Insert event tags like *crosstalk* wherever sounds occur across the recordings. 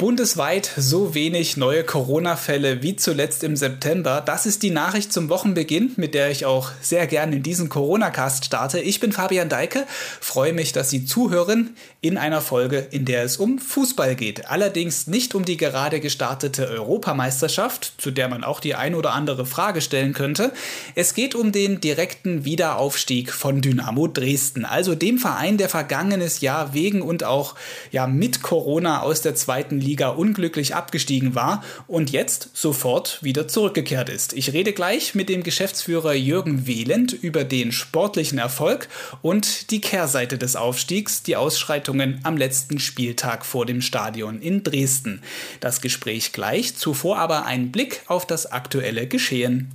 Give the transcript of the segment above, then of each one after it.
Bundesweit so wenig neue Corona-Fälle wie zuletzt im September. Das ist die Nachricht zum Wochenbeginn, mit der ich auch sehr gerne in diesen Corona-Cast starte. Ich bin Fabian Deike, freue mich, dass Sie zuhören in einer Folge, in der es um Fußball geht. Allerdings nicht um die gerade gestartete Europameisterschaft, zu der man auch die ein oder andere Frage stellen könnte. Es geht um den direkten Wiederaufstieg von Dynamo Dresden, also dem Verein, der vergangenes Jahr wegen und auch ja mit Corona aus der zweiten Liga Liga unglücklich abgestiegen war und jetzt sofort wieder zurückgekehrt ist. Ich rede gleich mit dem Geschäftsführer Jürgen Wehland über den sportlichen Erfolg und die Kehrseite des Aufstiegs, die Ausschreitungen am letzten Spieltag vor dem Stadion in Dresden. Das Gespräch gleich, zuvor aber ein Blick auf das aktuelle Geschehen.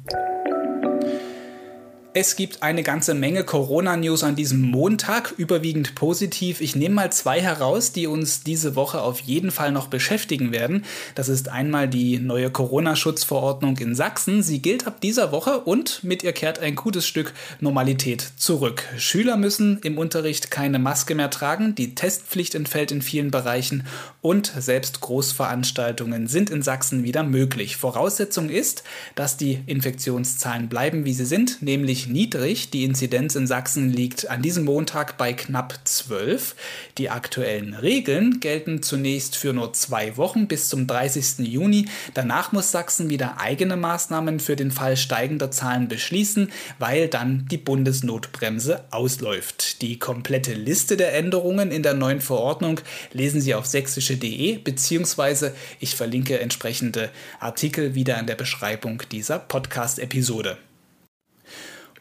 Es gibt eine ganze Menge Corona-News an diesem Montag, überwiegend positiv. Ich nehme mal zwei heraus, die uns diese Woche auf jeden Fall noch beschäftigen werden. Das ist einmal die neue Corona-Schutzverordnung in Sachsen. Sie gilt ab dieser Woche und mit ihr kehrt ein gutes Stück Normalität zurück. Schüler müssen im Unterricht keine Maske mehr tragen, die Testpflicht entfällt in vielen Bereichen und selbst Großveranstaltungen sind in Sachsen wieder möglich. Voraussetzung ist, dass die Infektionszahlen bleiben, wie sie sind, nämlich niedrig. Die Inzidenz in Sachsen liegt an diesem Montag bei knapp 12. Die aktuellen Regeln gelten zunächst für nur zwei Wochen bis zum 30. Juni. Danach muss Sachsen wieder eigene Maßnahmen für den Fall steigender Zahlen beschließen, weil dann die Bundesnotbremse ausläuft. Die komplette Liste der Änderungen in der neuen Verordnung lesen Sie auf sächsische.de beziehungsweise ich verlinke entsprechende Artikel wieder in der Beschreibung dieser Podcast-Episode.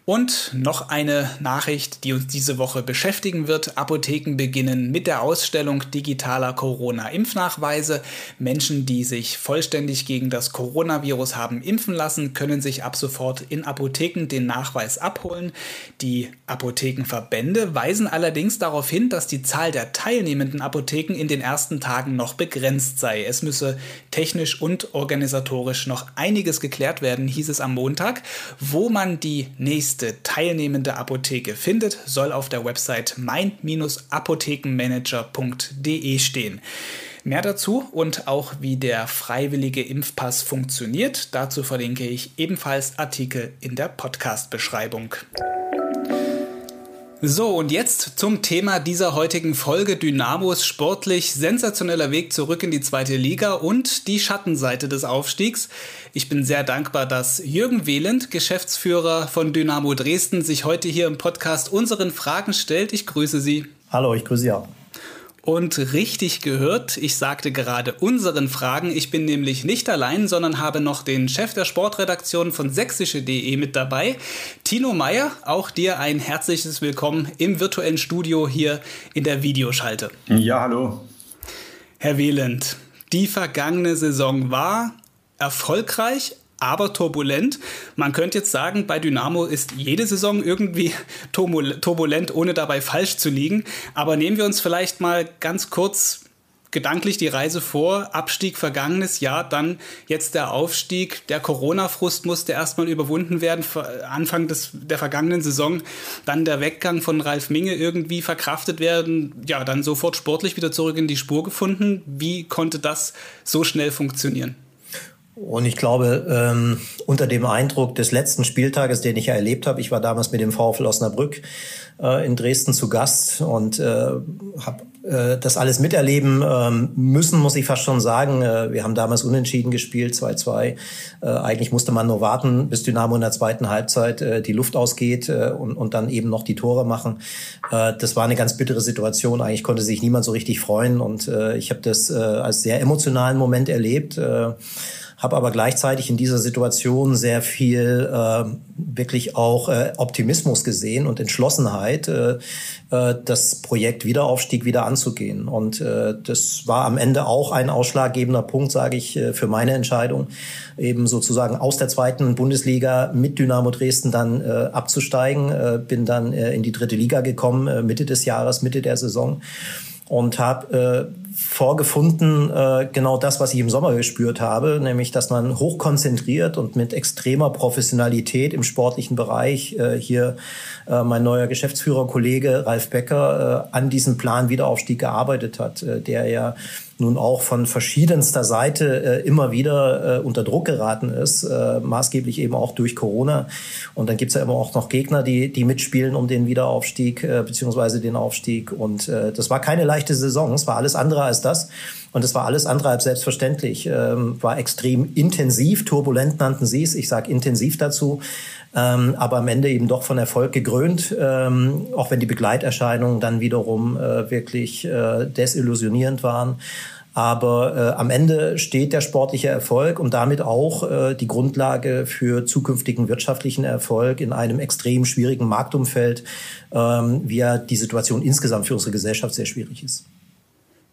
Und noch eine Nachricht, die uns diese Woche beschäftigen wird. Apotheken beginnen mit der Ausstellung digitaler Corona-Impfnachweise. Menschen, die sich vollständig gegen das Coronavirus haben impfen lassen, können sich ab sofort in Apotheken den Nachweis abholen. Die Apothekenverbände weisen allerdings darauf hin, dass die Zahl der teilnehmenden Apotheken in den ersten Tagen noch begrenzt sei. Es müsse technisch und organisatorisch noch einiges geklärt werden, hieß es am Montag, wo man die nächste nächste teilnehmende Apotheke findet, soll auf der Website mein-apothekenmanager.de stehen. Mehr dazu und auch wie der freiwillige Impfpass funktioniert, dazu verlinke ich ebenfalls Artikel in der Podcast-Beschreibung. So, und jetzt zum Thema dieser heutigen Folge Dynamos sportlich sensationeller Weg zurück in die zweite Liga und die Schattenseite des Aufstiegs. Ich bin sehr dankbar, dass Jürgen Wehland, Geschäftsführer von Dynamo Dresden, sich heute hier im Podcast unseren Fragen stellt. Ich grüße Sie. Hallo, ich grüße Sie auch. Und richtig gehört, ich sagte gerade unseren Fragen. Ich bin nämlich nicht allein, sondern habe noch den Chef der Sportredaktion von sächsische.de mit dabei, Tino Meyer. Auch dir ein herzliches Willkommen im virtuellen Studio hier in der Videoschalte. Ja, hallo. Herr Wieland, die vergangene Saison war erfolgreich, aber turbulent. Man könnte jetzt sagen, bei Dynamo ist jede Saison irgendwie turbulent, ohne dabei falsch zu liegen. Aber nehmen wir uns vielleicht mal ganz kurz gedanklich die Reise vor. Abstieg vergangenes Jahr, dann jetzt der Aufstieg. Der Corona-Frust musste erstmal überwunden werden, Anfang des, der vergangenen Saison. Dann der Weggang von Ralf Minge irgendwie verkraftet werden. Ja, dann sofort sportlich wieder zurück in die Spur gefunden. Wie konnte das so schnell funktionieren? Und ich glaube, ähm, unter dem Eindruck des letzten Spieltages, den ich ja erlebt habe, ich war damals mit dem VfL Osnabrück äh, in Dresden zu Gast und äh, habe äh, das alles miterleben ähm, müssen, muss ich fast schon sagen. Äh, wir haben damals unentschieden gespielt, 2-2. Äh, eigentlich musste man nur warten, bis Dynamo in der zweiten Halbzeit äh, die Luft ausgeht äh, und, und dann eben noch die Tore machen. Äh, das war eine ganz bittere Situation. Eigentlich konnte sich niemand so richtig freuen und äh, ich habe das äh, als sehr emotionalen Moment erlebt. Äh, habe aber gleichzeitig in dieser Situation sehr viel äh, wirklich auch äh, Optimismus gesehen und Entschlossenheit, äh, äh, das Projekt Wiederaufstieg wieder anzugehen. Und äh, das war am Ende auch ein ausschlaggebender Punkt, sage ich, äh, für meine Entscheidung, eben sozusagen aus der zweiten Bundesliga mit Dynamo Dresden dann äh, abzusteigen. Äh, bin dann äh, in die dritte Liga gekommen, äh, Mitte des Jahres, Mitte der Saison und habe äh, vorgefunden, äh, genau das, was ich im Sommer gespürt habe, nämlich, dass man hochkonzentriert und mit extremer Professionalität im sportlichen Bereich äh, hier äh, mein neuer Geschäftsführerkollege Ralf Becker äh, an diesem Plan Wiederaufstieg gearbeitet hat, äh, der ja nun auch von verschiedenster Seite äh, immer wieder äh, unter Druck geraten ist, äh, maßgeblich eben auch durch Corona. Und dann gibt's ja immer auch noch Gegner, die, die mitspielen um den Wiederaufstieg äh, beziehungsweise den Aufstieg. Und äh, das war keine leichte Saison, es war alles andere als das. Und es war alles andere als selbstverständlich. Ähm, war extrem intensiv, turbulent nannten sie es. Ich sage intensiv dazu ähm, aber am Ende eben doch von Erfolg gekrönt, ähm, auch wenn die Begleiterscheinungen dann wiederum äh, wirklich äh, desillusionierend waren. Aber äh, am Ende steht der sportliche Erfolg und damit auch äh, die Grundlage für zukünftigen wirtschaftlichen Erfolg in einem extrem schwierigen Marktumfeld, ähm, wie ja die Situation insgesamt für unsere Gesellschaft sehr schwierig ist.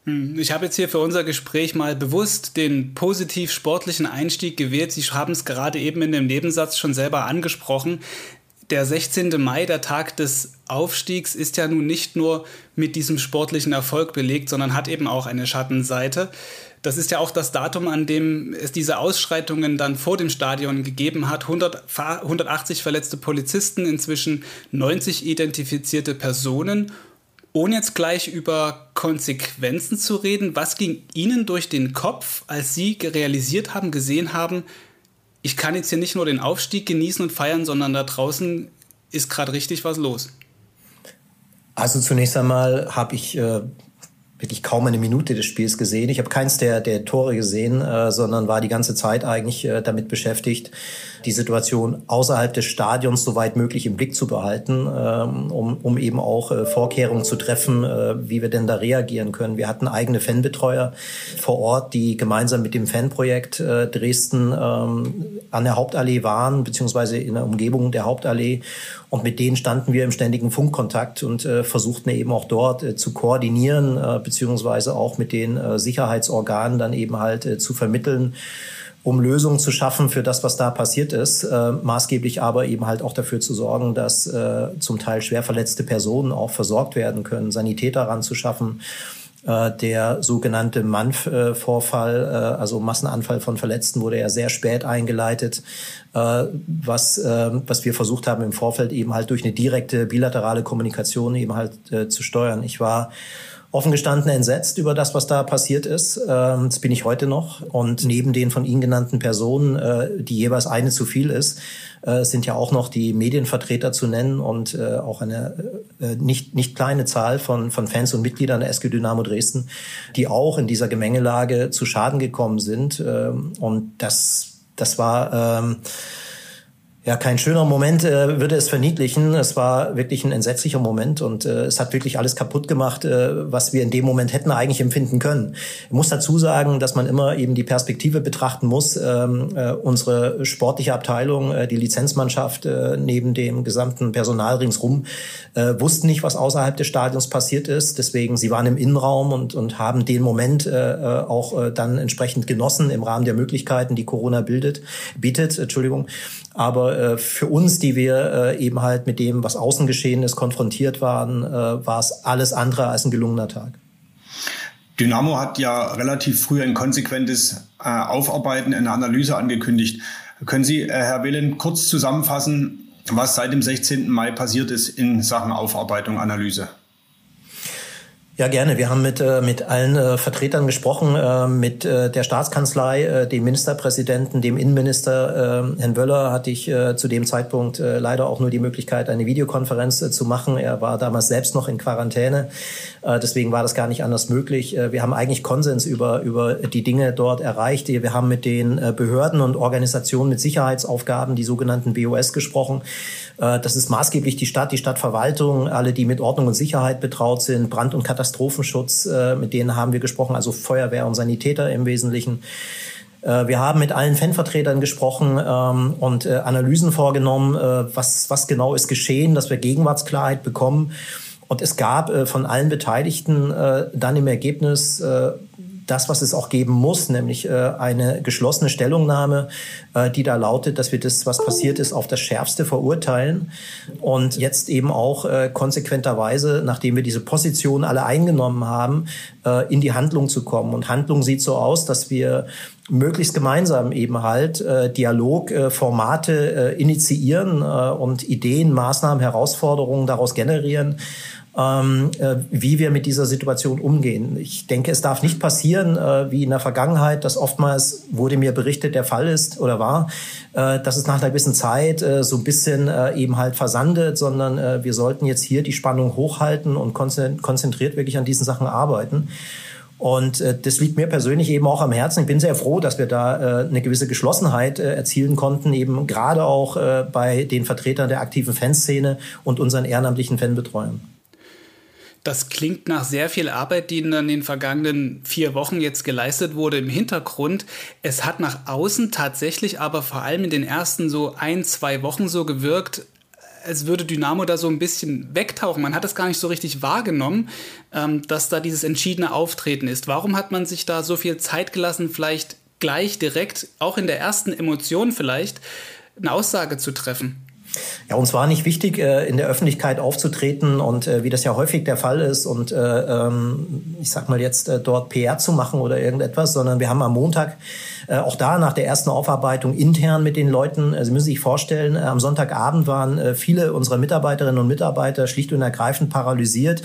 Hm, ich habe jetzt hier für unser Gespräch mal bewusst den positiv sportlichen Einstieg gewählt. Sie haben es gerade eben in dem Nebensatz schon selber angesprochen. Der 16. Mai, der Tag des Aufstiegs, ist ja nun nicht nur mit diesem sportlichen Erfolg belegt, sondern hat eben auch eine Schattenseite. Das ist ja auch das Datum, an dem es diese Ausschreitungen dann vor dem Stadion gegeben hat. 100, 180 verletzte Polizisten, inzwischen 90 identifizierte Personen ohne jetzt gleich über Konsequenzen zu reden, was ging Ihnen durch den Kopf, als Sie realisiert haben, gesehen haben, ich kann jetzt hier nicht nur den Aufstieg genießen und feiern, sondern da draußen ist gerade richtig was los? Also zunächst einmal habe ich äh, wirklich kaum eine Minute des Spiels gesehen. Ich habe keins der, der Tore gesehen, äh, sondern war die ganze Zeit eigentlich äh, damit beschäftigt, die Situation außerhalb des Stadions so weit möglich im Blick zu behalten, ähm, um, um eben auch äh, Vorkehrungen zu treffen, äh, wie wir denn da reagieren können. Wir hatten eigene Fanbetreuer vor Ort, die gemeinsam mit dem Fanprojekt äh, Dresden ähm, an der Hauptallee waren, beziehungsweise in der Umgebung der Hauptallee. Und mit denen standen wir im ständigen Funkkontakt und äh, versuchten eben auch dort äh, zu koordinieren, äh, beziehungsweise auch mit den äh, Sicherheitsorganen dann eben halt äh, zu vermitteln um Lösungen zu schaffen für das, was da passiert ist, äh, maßgeblich aber eben halt auch dafür zu sorgen, dass äh, zum Teil schwer verletzte Personen auch versorgt werden können, Sanitäter ranzuschaffen. Äh, der sogenannte Manf-Vorfall, äh, also Massenanfall von Verletzten, wurde ja sehr spät eingeleitet, äh, was, äh, was wir versucht haben im Vorfeld eben halt durch eine direkte bilaterale Kommunikation eben halt zu steuern. Ich war offen gestanden entsetzt über das, was da passiert ist. Ähm, das bin ich heute noch. Und neben den von Ihnen genannten Personen, äh, die jeweils eine zu viel ist, äh, sind ja auch noch die Medienvertreter zu nennen und äh, auch eine nicht, nicht kleine Zahl von, von Fans und Mitgliedern der SG Dynamo Dresden, die auch in dieser Gemengelage zu Schaden gekommen sind. Ähm, und das, das war... Ähm, ja, kein schöner Moment äh, würde es verniedlichen. Es war wirklich ein entsetzlicher Moment und äh, es hat wirklich alles kaputt gemacht, äh, was wir in dem Moment hätten eigentlich empfinden können. Ich muss dazu sagen, dass man immer eben die Perspektive betrachten muss. Ähm, äh, unsere sportliche Abteilung, äh, die Lizenzmannschaft äh, neben dem gesamten Personal ringsrum äh, wussten nicht, was außerhalb des Stadions passiert ist. Deswegen, sie waren im Innenraum und, und haben den Moment äh, äh auch äh, dann entsprechend genossen im Rahmen der Möglichkeiten, die Corona bildet, bietet. Entschuldigung. Aber äh, für uns, die wir äh, eben halt mit dem, was außen geschehen ist, konfrontiert waren, äh, war es alles andere als ein gelungener Tag. Dynamo hat ja relativ früh ein konsequentes äh, Aufarbeiten, eine Analyse angekündigt. Können Sie, äh, Herr Wehlen, kurz zusammenfassen, was seit dem 16. Mai passiert ist in Sachen Aufarbeitung, Analyse? Ja, gerne. Wir haben mit, äh, mit allen äh, Vertretern gesprochen, äh, mit äh, der Staatskanzlei, äh, dem Ministerpräsidenten, dem Innenminister. Äh, Herrn Wöller hatte ich zu dem Zeitpunkt leider auch nur die Möglichkeit, eine Videokonferenz zu machen. Er war damals selbst noch in Quarantäne. Deswegen war das gar nicht anders möglich. Wir haben eigentlich Konsens über, über die Dinge dort erreicht. Wir haben mit den Behörden und Organisationen mit Sicherheitsaufgaben, die sogenannten BOS, gesprochen. Das ist maßgeblich die Stadt, die Stadtverwaltung, alle, die mit Ordnung und Sicherheit betraut sind, Brand- und Katastrophenschutz, äh, mit denen haben wir gesprochen, also Feuerwehr und Sanitäter im Wesentlichen. Äh, wir haben mit allen Fanvertretern gesprochen ähm, und Analysen vorgenommen, was, was genau ist geschehen, dass wir Gegenwartsklarheit bekommen. Und es gab von allen Beteiligten dann im Ergebnis das, was es auch geben muss, nämlich äh, eine geschlossene Stellungnahme, äh, die da lautet, dass wir das, was passiert ist, auf das Schärfste verurteilen und jetzt eben auch äh, konsequenterweise, nachdem wir diese Position alle eingenommen haben, in die Handlung zu kommen. Und Handlung sieht so aus, dass wir möglichst gemeinsam eben halt äh, Dialog, äh, äh, initiieren äh, und Ideen, Maßnahmen, Herausforderungen daraus generieren ähm, äh, wie wir mit dieser Situation umgehen. Ich denke, es darf nicht passieren, äh, wie in der Vergangenheit, dass oftmals wurde mir berichtet, der Fall ist oder war, äh, dass es nach einer gewissen Zeit äh, so ein bisschen äh, eben halt versandet, sondern äh, wir sollten jetzt hier die Spannung hochhalten und konzentriert wirklich an diesen Sachen arbeiten. Und äh, das liegt mir persönlich eben auch am Herzen. Ich bin sehr froh, dass wir da äh, eine gewisse Geschlossenheit äh, erzielen konnten, eben gerade auch äh, bei den Vertretern der aktiven Fanszene und unseren ehrenamtlichen Fanbetreuern. Das klingt nach sehr viel Arbeit, die in den vergangenen vier Wochen jetzt geleistet wurde im Hintergrund. Es hat nach außen tatsächlich aber vor allem in den ersten so ein, zwei Wochen so gewirkt, als würde Dynamo da so ein bisschen wegtauchen. Man hat es gar nicht so richtig wahrgenommen, ähm, dass da dieses entschiedene Auftreten ist. Warum hat man sich da so viel Zeit gelassen, vielleicht gleich direkt, auch in der ersten Emotion vielleicht, eine Aussage zu treffen? Ja, uns war nicht wichtig, äh, in der Öffentlichkeit aufzutreten und äh, wie das ja häufig der Fall ist und äh, ähm, ich sag mal jetzt dort PR zu machen oder irgendetwas, sondern wir haben am Montag auch da nach der ersten Aufarbeitung intern mit den Leuten, Sie müssen sich vorstellen, am Sonntagabend waren viele unserer Mitarbeiterinnen und Mitarbeiter schlicht und ergreifend paralysiert.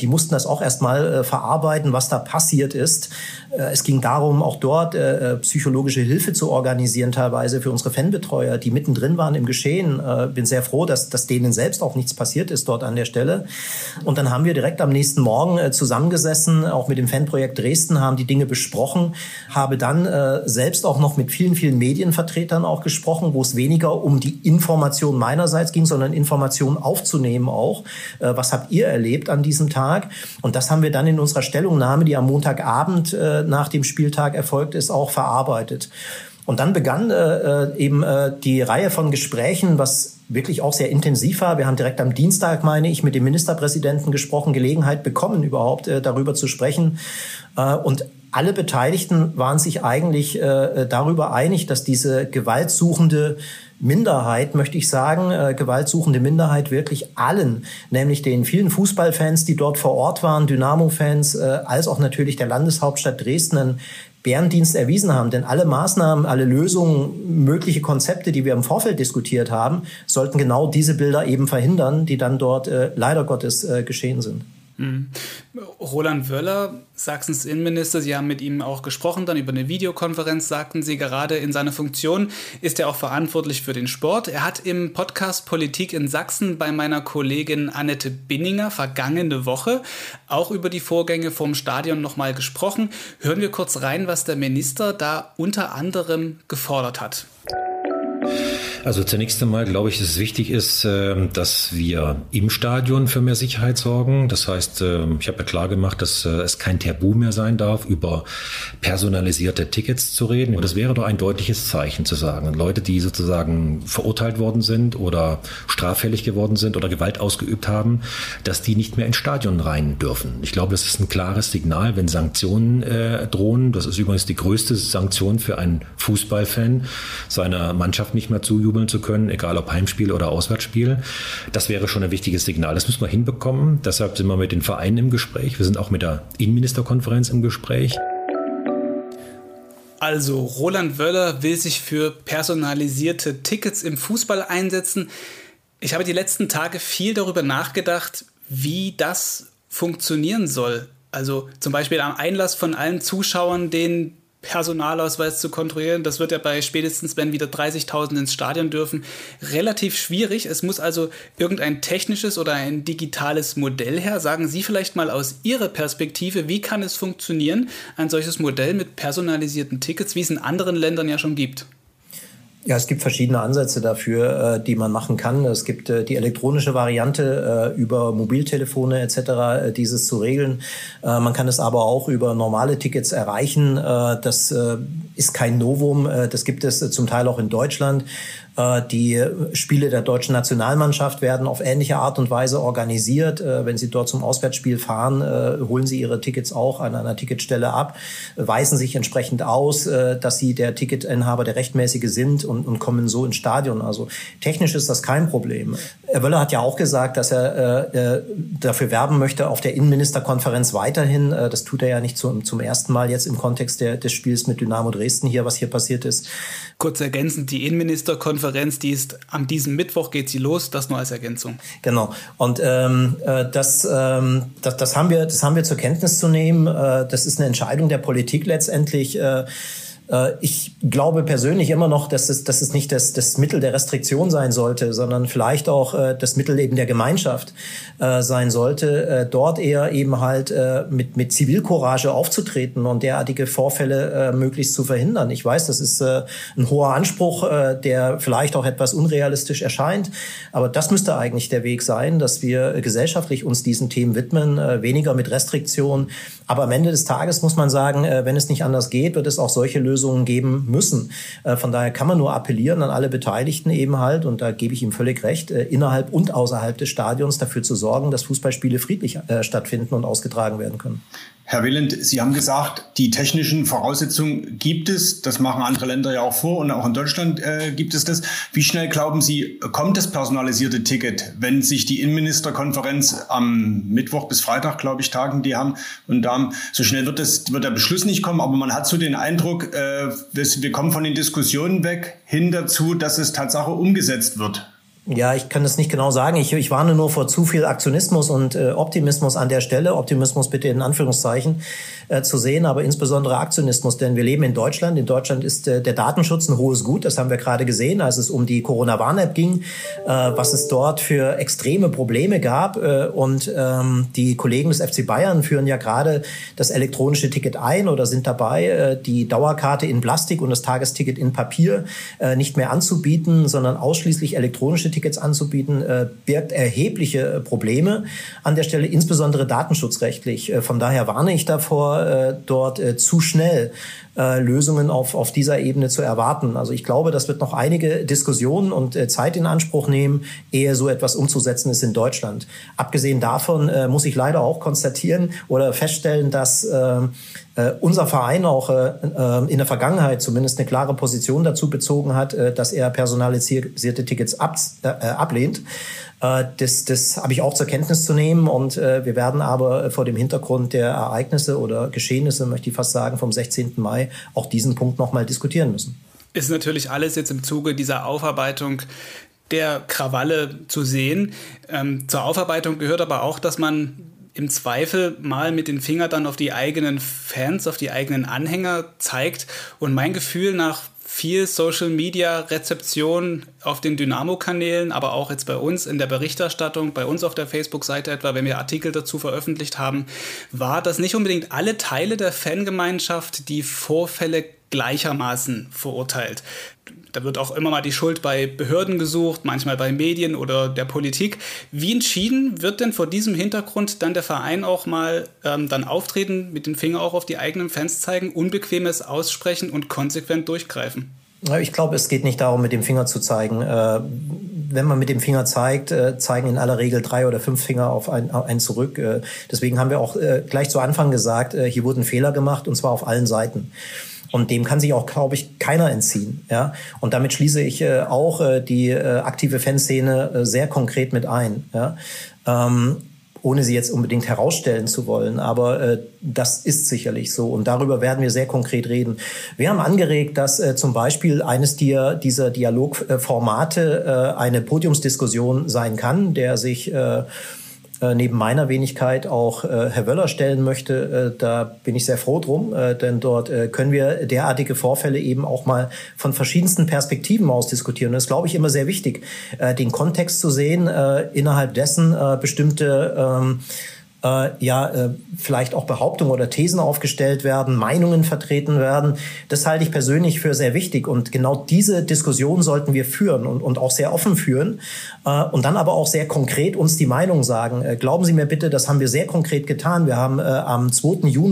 Die mussten das auch erstmal verarbeiten, was da passiert ist. Es ging darum, auch dort psychologische Hilfe zu organisieren, teilweise für unsere Fanbetreuer, die mittendrin waren im Geschehen bin sehr froh, dass, dass denen selbst auch nichts passiert ist dort an der Stelle. Und dann haben wir direkt am nächsten Morgen äh, zusammengesessen, auch mit dem Fanprojekt Dresden, haben die Dinge besprochen, habe dann äh, selbst auch noch mit vielen, vielen Medienvertretern auch gesprochen, wo es weniger um die Information meinerseits ging, sondern Informationen aufzunehmen auch. Äh, was habt ihr erlebt an diesem Tag? Und das haben wir dann in unserer Stellungnahme, die am Montagabend äh, nach dem Spieltag erfolgt ist, auch verarbeitet. Und dann begann äh, äh, eben äh, die Reihe von Gesprächen, was wirklich auch sehr intensiv war. Wir haben direkt am Dienstag, meine ich, mit dem Ministerpräsidenten gesprochen, Gelegenheit bekommen, überhaupt äh, darüber zu sprechen. Äh, und alle Beteiligten waren sich eigentlich äh, darüber einig, dass diese gewaltsuchende Minderheit, möchte ich sagen, äh, gewaltsuchende Minderheit wirklich allen, nämlich den vielen Fußballfans, die dort vor Ort waren, Dynamo-Fans, äh, als auch natürlich der Landeshauptstadt Dresden Bärendienst erwiesen haben. Denn alle Maßnahmen, alle Lösungen, mögliche Konzepte, die wir im Vorfeld diskutiert haben, sollten genau diese Bilder eben verhindern, die dann dort äh, leider Gottes äh, geschehen sind. Mhm. Roland Wöller, Sachsens Innenminister, Sie haben mit ihm auch gesprochen, dann über eine Videokonferenz, sagten Sie gerade, in seiner Funktion ist er auch verantwortlich für den Sport. Er hat im Podcast Politik in Sachsen bei meiner Kollegin Annette Binninger vergangene Woche auch über die Vorgänge vom Stadion nochmal gesprochen. Hören wir kurz rein, was der Minister da unter anderem gefordert hat. Also zunächst einmal glaube ich, dass es wichtig ist, ähm, dass wir im Stadion für mehr Sicherheit sorgen. Das heißt, ähm, ich habe ja klar gemacht, dass äh, es kein Tabu mehr sein darf, über personalisierte Tickets zu reden. Und das wäre doch ein deutliches Zeichen zu sagen. Leute, die sozusagen verurteilt worden sind oder straffällig geworden sind oder Gewalt ausgeübt haben, dass die nicht mehr ins Stadion rein dürfen. Ich glaube, das ist ein klares Signal, wenn Sanktionen äh, drohen. Das ist übrigens die größte Sanktion für einen Fußballfan, seiner Mannschaft nicht mehr zu bejubeln zu können, egal ob Heimspiel oder Auswärtsspiel. Das wäre schon ein wichtiges Signal. Das müssen wir hinbekommen. Deshalb sind wir mit den Vereinen im Gespräch. Wir sind auch mit der Innenministerkonferenz im Gespräch. Also Roland Wöller will sich für personalisierte Tickets im Fußball einsetzen. Ich habe die letzten Tage viel darüber nachgedacht, wie das funktionieren soll. Also zum Beispiel am Einlass von allen Zuschauern, den Personalausweis zu kontrollieren. Das wird ja bei spätestens, wenn wieder 30.000 ins Stadion dürfen, relativ schwierig. Es muss also irgendein technisches oder ein digitales Modell her. Sagen Sie vielleicht mal aus Ihrer Perspektive, wie kann es funktionieren, ein solches Modell mit personalisierten Tickets, wie es in anderen Ländern ja schon gibt? Ja, es gibt verschiedene Ansätze dafür, äh, die man machen kann. Es gibt äh, die elektronische Variante äh, über Mobiltelefone etc., dieses zu regeln. Man kann es aber auch über normale Tickets erreichen. Das ist kein Novum. Das gibt es zum Teil auch in Deutschland. Äh, die Spiele der deutschen Nationalmannschaft werden auf ähnliche Art und Weise organisiert. Äh, wenn Sie dort zum Auswärtsspiel fahren, äh, holen Sie Ihre Tickets auch an einer Ticketstelle ab, weisen sich entsprechend aus, dass Sie der Ticketinhaber der Rechtmäßige sind und, kommen so ins Stadion. Also technisch ist das kein Problem. Herr Wöller hat ja auch gesagt, dass er dafür werben möchte auf der Innenministerkonferenz weiterhin. Das tut er ja nicht zum, ersten Mal jetzt im Kontext des Spiels mit Dynamo Dresden hier, was hier passiert ist. Kurz ergänzend, die Innenministerkonferenz, die ist am diesem Mittwoch geht sie los, das nur als Ergänzung. Genau. Und ähm, äh, das, ähm, das, das, haben wir, das haben wir zur Kenntnis zu nehmen. Äh, das ist eine Entscheidung der Politik letztendlich. Äh, ich glaube persönlich immer noch, dass es, dass es nicht das, das Mittel der Restriktion sein sollte, sondern vielleicht auch äh, das Mittel eben der Gemeinschaft äh, sein sollte, äh, dort eher eben halt äh, mit, mit Zivilcourage aufzutreten und derartige Vorfälle äh, möglichst zu verhindern. Ich weiß, das ist äh, ein hoher Anspruch, äh, der vielleicht auch etwas unrealistisch erscheint, aber das müsste eigentlich der Weg sein, dass wir gesellschaftlich uns diesen Themen widmen, äh, weniger mit Restriktion. Aber am Ende des Tages muss man sagen, äh, wenn es nicht anders geht, wird es auch solche Lösungen Lösungen geben müssen. Äh, von daher kann man nur appellieren an alle Beteiligten eben halt, und da gebe ich ihm völlig recht, äh, innerhalb und außerhalb des Stadions dafür zu sorgen, dass Fußballspiele friedlich äh, stattfinden und ausgetragen werden können. Herr Wieland, Sie haben gesagt, die technischen Voraussetzungen gibt es. Das machen andere Länder ja auch vor und auch in Deutschland äh, gibt es das. Wie schnell glauben Sie, kommt das personalisierte Ticket, wenn sich die Innenministerkonferenz am Mittwoch bis Freitag, glaube ich, tagen die haben und da so schnell wird das wird der Beschluss nicht kommen, aber man hat so den Eindruck, äh, wir kommen von den Diskussionen weg hin dazu, dass es Tatsache umgesetzt wird. Ja, ich kann das nicht genau sagen. Ich, ich warne nur vor zu viel Aktionismus und äh, Optimismus an der Stelle. Optimismus bitte in Anführungszeichen äh, zu sehen, aber insbesondere Aktionismus, denn wir leben in Deutschland. In Deutschland ist äh, der Datenschutz ein hohes Gut. Das haben wir gerade gesehen, als es um die Corona-Warn-App ging, äh, was es dort für extreme Probleme gab. Äh, und ähm, die Kollegen des FC Bayern führen ja gerade das elektronische Ticket ein oder sind dabei, äh, die Dauerkarte in Plastik und das Tagesticket in Papier nicht mehr anzubieten, sondern ausschließlich elektronische Tickets anzubieten, birgt erhebliche Probleme an der Stelle, insbesondere datenschutzrechtlich. Von daher warne ich davor, äh, dort äh, zu schnell äh, Lösungen auf, auf dieser Ebene zu erwarten. Also ich glaube, das wird noch einige Diskussionen und äh, Zeit in Anspruch nehmen, ehe so etwas umzusetzen ist in Deutschland. Abgesehen davon äh, muss ich leider auch konstatieren oder feststellen, dass äh, äh, unser Verein auch äh, äh, in der Vergangenheit zumindest eine klare Position dazu bezogen hat, äh, dass er personalisierte Tickets ab, äh, ablehnt. Äh, das, das habe ich auch zur Kenntnis zu nehmen und äh, wir werden aber vor dem Hintergrund der Ereignisse oder Geschehnisse, möchte ich fast sagen, vom 16. Mai auch diesen Punkt nochmal diskutieren müssen. Ist natürlich alles jetzt im Zuge dieser Aufarbeitung der Krawalle zu sehen. Ähm, zur Aufarbeitung gehört aber auch, dass man im Zweifel mal mit den Fingern dann auf die eigenen Fans, auf die eigenen Anhänger zeigt. Und mein Gefühl nach viel Social Media Rezeption auf den Dynamo-Kanälen, aber auch jetzt bei uns in der Berichterstattung, bei uns auf der Facebook-Seite etwa, wenn wir Artikel dazu veröffentlicht haben, war, dass nicht unbedingt alle Teile der Fangemeinschaft die Vorfälle gleichermaßen verurteilt. Da wird auch immer mal die Schuld bei Behörden gesucht, manchmal bei Medien oder der Politik. Wie entschieden wird denn vor diesem Hintergrund dann der Verein auch mal ähm, dann auftreten, mit dem Finger auch auf die eigenen Fans zeigen, Unbequemes aussprechen und konsequent durchgreifen? Ich glaube, es geht nicht darum, mit dem Finger zu zeigen. Äh, wenn man mit dem Finger zeigt, äh, zeigen in aller Regel drei oder fünf Finger auf einen, zurück. Äh, deswegen haben wir auch gleich zu Anfang gesagt, hier wurden Fehler gemacht und zwar auf allen Seiten. Und dem kann sich auch, glaube ich, keiner entziehen. Ja? Und damit schließe ich äh, auch äh, die äh, aktive Fanszene äh, sehr konkret mit ein. Ja? Ähm, ohne sie jetzt unbedingt herausstellen zu wollen. Aber äh, das ist sicherlich so. Und darüber werden wir sehr konkret reden. Wir haben angeregt, dass äh, zum Beispiel eines dieser, dieser Dialogformate äh, eine Podiumsdiskussion sein kann, der sich äh, äh, neben meiner Wenigkeit auch äh, Herr Wöller stellen möchte, äh, da bin ich sehr froh drum, äh, denn dort äh, können wir derartige Vorfälle eben auch mal von verschiedensten Perspektiven aus diskutieren. Das ist, glaube ich, immer sehr wichtig, den Kontext zu sehen, innerhalb dessen bestimmte ähm, äh, ja äh, vielleicht auch Behauptungen oder Thesen aufgestellt werden, Meinungen vertreten werden. Das halte ich persönlich für sehr wichtig und genau diese Diskussion sollten wir führen und, und auch sehr offen führen äh, und dann aber auch sehr konkret uns die Meinung sagen. Äh, glauben Sie mir bitte, das haben wir sehr konkret getan. Wir haben äh, am 2. Juni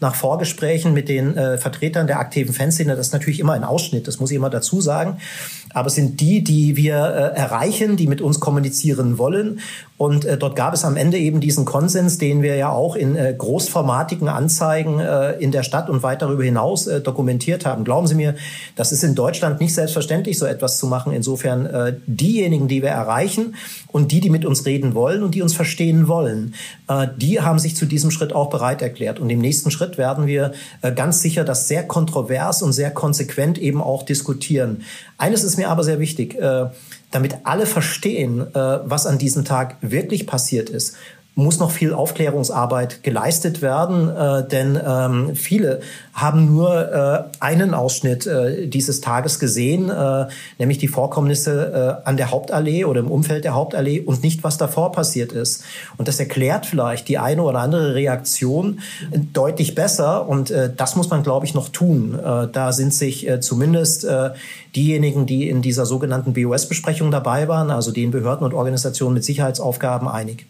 nach Vorgesprächen mit den äh, Vertretern der aktiven Fanszene, das ist natürlich immer ein Ausschnitt, das muss ich immer dazu sagen, aber es sind die, die wir äh, erreichen, die mit uns kommunizieren wollen. Und äh, dort gab es am Ende eben diesen Konsens, den wir ja auch in äh, großformatigen Anzeigen äh, in der Stadt und weit darüber hinaus äh, dokumentiert haben. Glauben Sie mir, das ist in Deutschland nicht selbstverständlich, so etwas zu machen. Insofern äh, diejenigen, die wir erreichen und die, die mit uns reden wollen und die uns verstehen wollen, die haben sich zu diesem Schritt auch bereit erklärt. Und im nächsten Schritt werden wir ganz sicher das sehr kontrovers und sehr konsequent eben auch diskutieren. Eines ist mir aber sehr wichtig. Äh, damit alle verstehen, äh, was an diesem Tag wirklich passiert ist muss noch viel Aufklärungsarbeit geleistet werden, äh, denn ähm, viele haben nur äh, einen Ausschnitt äh, dieses Tages gesehen, äh, nämlich die Vorkommnisse äh, an der Hauptallee oder im Umfeld der Hauptallee und nicht, was davor passiert ist. Und das erklärt vielleicht die eine oder andere Reaktion deutlich besser und äh, das muss man, glaube ich, noch tun. Äh, da sind sich äh, zumindest äh, diejenigen, die in dieser sogenannten BOS-Besprechung dabei waren, also den Behörden und Organisationen mit Sicherheitsaufgaben, einig.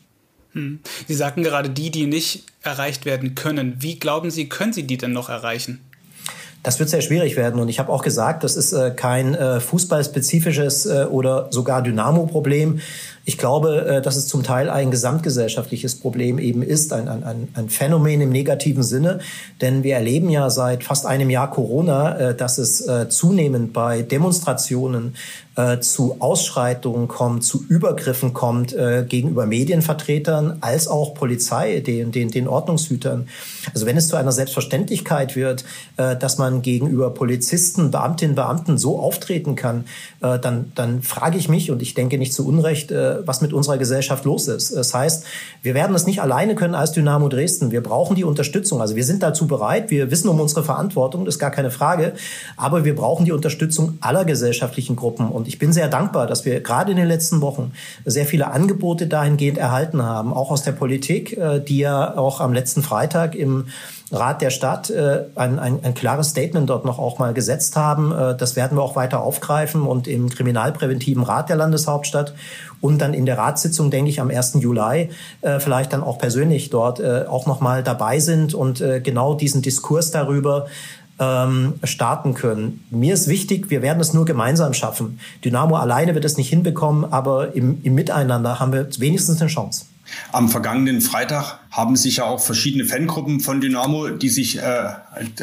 Hm. Sie sagten gerade die, die nicht erreicht werden können. Wie glauben Sie, können Sie die denn noch erreichen? Das wird sehr schwierig werden. Und ich habe auch gesagt, das ist äh, kein äh, fußballspezifisches äh, oder sogar Dynamo-Problem. Ich glaube, äh, dass es zum Teil ein gesamtgesellschaftliches Problem eben ist, ein, ein, ein Phänomen im negativen Sinne. Denn wir erleben ja seit fast einem Jahr Corona, äh, dass es äh, zunehmend bei Demonstrationen zu Ausschreitungen kommt, zu Übergriffen kommt gegenüber Medienvertretern als auch Polizei, den, den, den Ordnungshütern. Also wenn es zu einer Selbstverständlichkeit wird, dass man gegenüber Polizisten, Beamtinnen, Beamten so auftreten kann, dann, dann frage ich mich, und ich denke nicht zu Unrecht, was mit unserer Gesellschaft los ist. Das heißt, wir werden es nicht alleine können als Dynamo Dresden. Wir brauchen die Unterstützung. Also wir sind dazu bereit. Wir wissen um unsere Verantwortung, das ist gar keine Frage. Aber wir brauchen die Unterstützung aller gesellschaftlichen Gruppen. Und ich bin sehr dankbar, dass wir gerade in den letzten Wochen sehr viele Angebote dahingehend erhalten haben, auch aus der Politik, äh, die ja auch am letzten Freitag im Rat der Stadt äh, ein, ein, ein klares Statement dort noch auch mal gesetzt haben. Äh, das werden wir auch weiter aufgreifen und im Kriminalpräventiven Rat der Landeshauptstadt und dann in der Ratssitzung, denke ich, am 1. Juli äh, vielleicht dann auch persönlich dort äh, auch noch mal dabei sind und äh, genau diesen Diskurs darüber ähm, starten können. Mir ist wichtig, wir werden es nur gemeinsam schaffen. Dynamo alleine wird es nicht hinbekommen, aber im, im Miteinander haben wir wenigstens eine Chance. Am vergangenen Freitag haben sich ja auch verschiedene Fangruppen von Dynamo, die sich äh,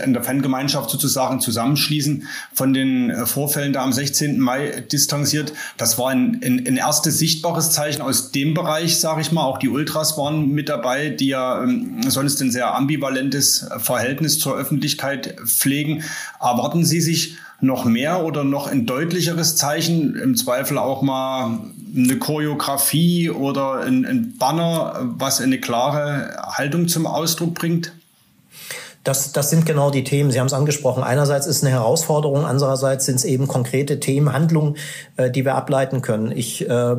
in der Fangemeinschaft sozusagen zusammenschließen, von den äh, Vorfällen da am 16. Mai distanziert. Das war ein, ein, ein erstes sichtbares Zeichen aus dem Bereich, sage ich mal. Auch die Ultras waren mit dabei, die ja ähm, sonst ein sehr ambivalentes Verhältnis zur Öffentlichkeit pflegen. Erwarten Sie sich noch mehr oder noch ein deutlicheres Zeichen, im Zweifel auch mal eine Choreografie oder ein, ein Banner, was eine klare Haltung zum Ausdruck bringt? Das, das sind genau die Themen. Sie haben es angesprochen. Einerseits ist es eine Herausforderung, andererseits sind es eben konkrete Themen, Handlungen, äh, die wir ableiten können. Ich äh,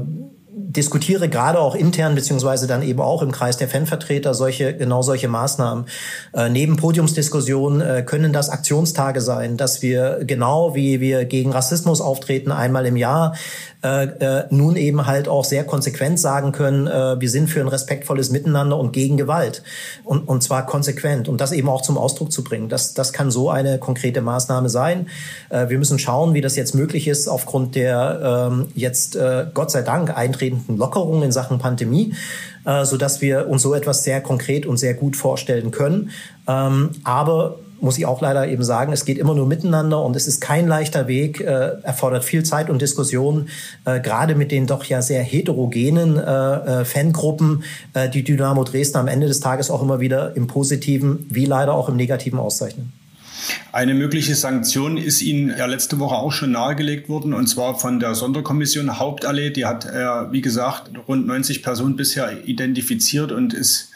diskutiere gerade auch intern beziehungsweise dann eben auch im Kreis der Fanvertreter solche genau solche Maßnahmen. Äh, neben Podiumsdiskussionen äh, können das Aktionstage sein, dass wir genau wie wir gegen Rassismus auftreten einmal im Jahr äh, äh, nun eben halt auch sehr konsequent sagen können, äh, wir sind für ein respektvolles Miteinander und gegen Gewalt. Und, und zwar konsequent. Und das eben auch zum Ausdruck zu bringen. Das, das kann so eine konkrete Maßnahme sein. Äh, wir müssen schauen, wie das jetzt möglich ist aufgrund der ähm, jetzt äh, Gott sei Dank eintretenden Lockerungen in Sachen Pandemie äh, so dass wir uns so etwas sehr konkret und sehr gut vorstellen können. Ähm, aber muss ich auch leider eben sagen, es geht immer nur miteinander und es ist kein leichter Weg, äh, erfordert viel Zeit und Diskussion, äh, gerade mit den doch ja sehr heterogenen äh, äh, Fangruppen, äh, die Dynamo Dresden am Ende des Tages auch immer wieder im Positiven wie leider auch im Negativen auszeichnen. Eine mögliche Sanktion ist Ihnen ja letzte Woche auch schon nahegelegt worden, und zwar von der Sonderkommission Hauptallee. Die hat, äh, wie gesagt, rund 90 Personen bisher identifiziert und ist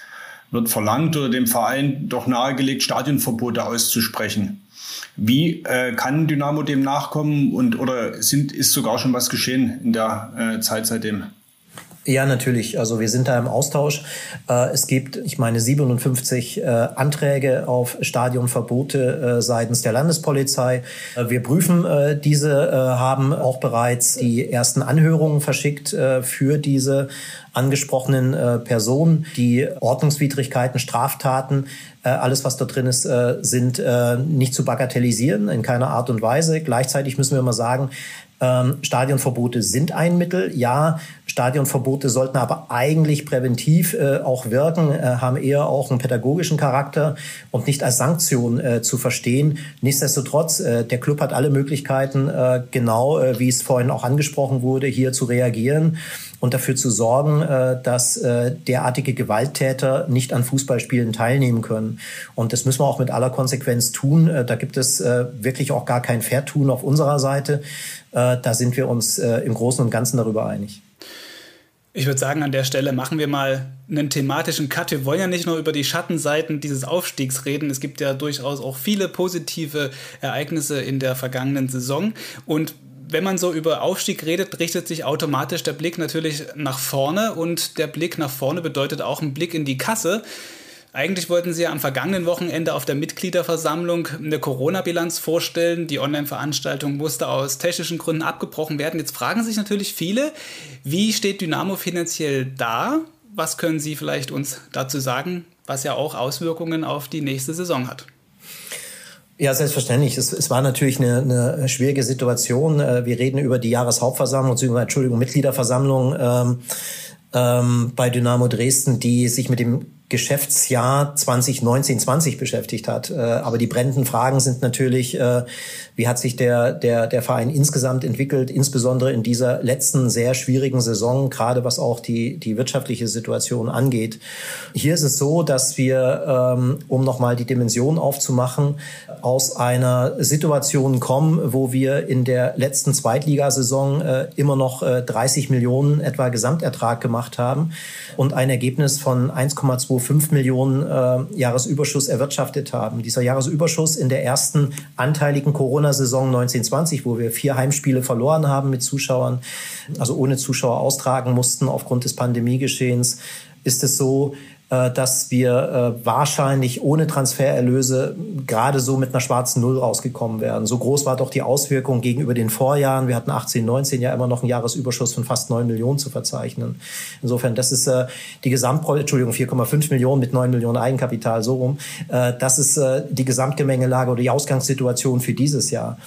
wird verlangt oder dem Verein doch nahegelegt, Stadionverbote auszusprechen. Wie äh, kann Dynamo dem nachkommen und oder sind, ist sogar schon was geschehen in der äh, Zeit seitdem? Ja, natürlich. Also wir sind da im Austausch. Äh, es gibt, ich meine, 57 äh, Anträge auf Stadionverbote äh, seitens der Landespolizei. Wir prüfen diese, haben auch bereits die ersten Anhörungen verschickt für diese angesprochenen äh, Personen, die Ordnungswidrigkeiten, Straftaten, äh, alles was da drin ist, äh, sind äh, nicht zu bagatellisieren in keiner Art und Weise. Gleichzeitig müssen wir mal sagen, Ähm, Stadionverbote sind ein Mittel. Ja, Stadionverbote sollten aber eigentlich präventiv äh, auch wirken, äh, haben eher auch einen pädagogischen Charakter und nicht als Sanktion äh, zu verstehen. Nichtsdestotrotz, äh, der Club hat alle Möglichkeiten, äh, genau äh, wie es vorhin auch angesprochen wurde, hier zu reagieren und dafür zu sorgen, äh, dass äh, derartige Gewalttäter nicht an Fußballspielen teilnehmen können. Und das müssen wir auch mit aller Konsequenz tun. Äh, da gibt es wirklich auch gar kein Vertun auf unserer Seite. Da sind wir uns im Großen und Ganzen darüber einig. Ich würde sagen, an der Stelle machen wir mal einen thematischen Cut. Wir wollen ja nicht nur über die Schattenseiten dieses Aufstiegs reden. Es gibt ja durchaus auch viele positive Ereignisse in der vergangenen Saison. Und wenn man so über Aufstieg redet, richtet sich automatisch der Blick natürlich nach vorne und der Blick nach vorne bedeutet auch ein Blick in die Kasse. Eigentlich wollten Sie ja am vergangenen Wochenende auf der Mitgliederversammlung eine Corona-Bilanz vorstellen. Die Online-Veranstaltung musste aus technischen Gründen abgebrochen werden. Jetzt fragen sich natürlich viele, wie steht Dynamo finanziell da? Was können Sie vielleicht uns dazu sagen, was ja auch Auswirkungen auf die nächste Saison hat? Ja, selbstverständlich. Es, es war natürlich eine, eine schwierige Situation. Äh, wir reden über die Jahreshauptversammlung, Entschuldigung, Mitgliederversammlung ähm, ähm, bei Dynamo Dresden, die sich mit dem Geschäftsjahr 2019-20 beschäftigt hat. Äh, aber die brennenden Fragen sind natürlich, äh, wie hat sich der, der, der Verein insgesamt entwickelt, insbesondere in dieser letzten sehr schwierigen Saison, gerade was auch die, die wirtschaftliche Situation angeht. Hier ist es so, dass wir, ähm, um nochmal die Dimension aufzumachen, aus einer Situation kommen, wo wir in der letzten Zweitligasaison äh, immer noch 30 Millionen etwa Gesamtertrag gemacht haben und ein Ergebnis von 1,2 5 Millionen äh, Jahresüberschuss erwirtschaftet haben. Dieser Jahresüberschuss in der ersten anteiligen Corona-Saison 1920, wo wir vier Heimspiele verloren haben mit Zuschauern, also ohne Zuschauer austragen mussten aufgrund des Pandemiegeschehens, ist es so, dass wir äh, wahrscheinlich ohne Transfererlöse gerade so mit einer schwarzen Null rausgekommen wären. So groß war doch die Auswirkung gegenüber den Vorjahren. Wir hatten 18, 19 ja immer noch einen Jahresüberschuss von fast 9 Millionen zu verzeichnen. Insofern, das ist äh, die Gesamtpro Entschuldigung, 4,5 Millionen mit 9 Millionen Eigenkapital, so rum. Das ist die Gesamtgemengelage oder die Ausgangssituation für dieses Jahr.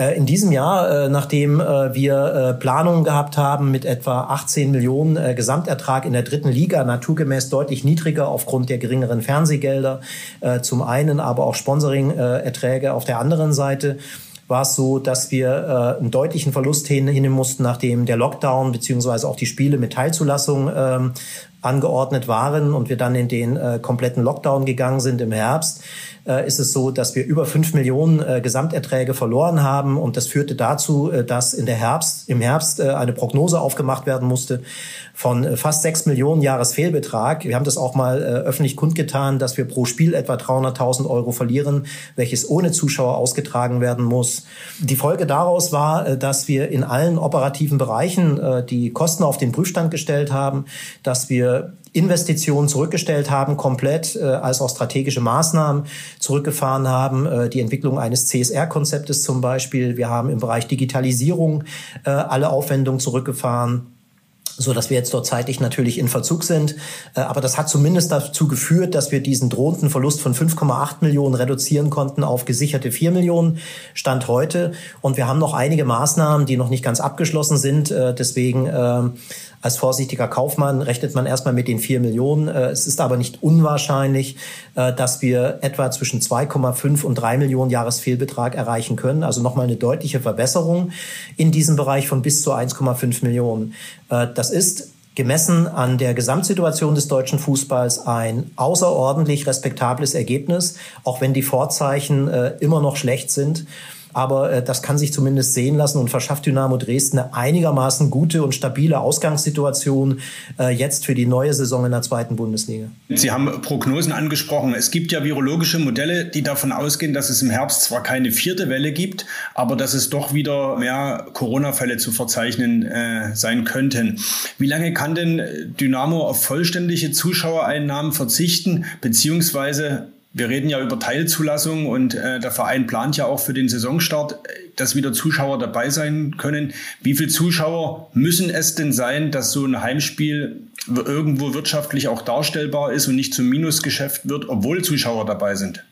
Äh, in diesem Jahr, äh, nachdem äh, wir Planungen gehabt haben mit etwa 18 Millionen Gesamtertrag in der dritten Liga, naturgemäß deutlich niedriger aufgrund der geringeren Fernsehgelder zum einen, aber auch Sponsoring-Erträge auf der anderen Seite, war es so, dass wir einen deutlichen Verlust hinnehmen mussten, nachdem der Lockdown beziehungsweise auch die Spiele mit Teilzulassung ähm, angeordnet waren und wir dann in den kompletten Lockdown gegangen sind im Herbst äh, ist es so, dass wir über fünf Millionen äh, Gesamterträge verloren haben und das führte dazu, äh, dass in der Herbst, im Herbst äh, eine Prognose aufgemacht werden musste von äh, fast sechs Millionen Jahresfehlbetrag. Wir haben das auch mal äh, öffentlich kundgetan, dass wir pro Spiel etwa 300.000 Euro verlieren, welches ohne Zuschauer ausgetragen werden muss. Die Folge daraus war, dass wir in allen operativen Bereichen die Kosten auf den Prüfstand gestellt haben, dass wir Investitionen zurückgestellt haben, komplett, äh, als auch strategische Maßnahmen zurückgefahren haben. Äh, die Entwicklung eines CSR-Konzeptes zum Beispiel. Wir haben im Bereich Digitalisierung äh, alle Aufwendungen zurückgefahren so dass wir jetzt dort zeitlich natürlich in Verzug sind. Äh, aber das hat zumindest dazu geführt, dass wir diesen drohenden Verlust von 5,8 Millionen reduzieren konnten auf gesicherte 4 Millionen Stand heute. Und wir haben noch einige Maßnahmen, die noch nicht ganz abgeschlossen sind. Äh, deswegen äh, als vorsichtiger Kaufmann rechnet man erstmal mit den vier Millionen. Äh, es ist aber nicht unwahrscheinlich, äh, dass wir etwa zwischen 2,5 und 3 Millionen Jahresfehlbetrag erreichen können. Also nochmal eine deutliche Verbesserung in diesem Bereich von bis zu 1,5 Millionen. Äh, das ist gemessen an der Gesamtsituation des deutschen Fußballs ein außerordentlich respektables Ergebnis, auch wenn die Vorzeichen immer noch schlecht sind. Aber äh, das kann sich zumindest sehen lassen und verschafft Dynamo Dresden eine einigermaßen gute und stabile Ausgangssituation äh, jetzt für die neue Saison in der zweiten Bundesliga. Sie haben Prognosen angesprochen. Es gibt ja virologische Modelle, die davon ausgehen, dass es im Herbst zwar keine vierte Welle gibt, aber dass es doch wieder mehr Corona-Fälle zu verzeichnen äh, sein könnten. Wie lange kann denn Dynamo auf vollständige Zuschauereinnahmen verzichten, beziehungsweise wir reden ja über Teilzulassung und äh, der Verein plant ja auch für den Saisonstart, dass wieder Zuschauer dabei sein können. Wie viele Zuschauer müssen es denn sein, dass so ein Heimspiel irgendwo wirtschaftlich auch darstellbar ist und nicht zum Minusgeschäft wird, obwohl Zuschauer dabei sind?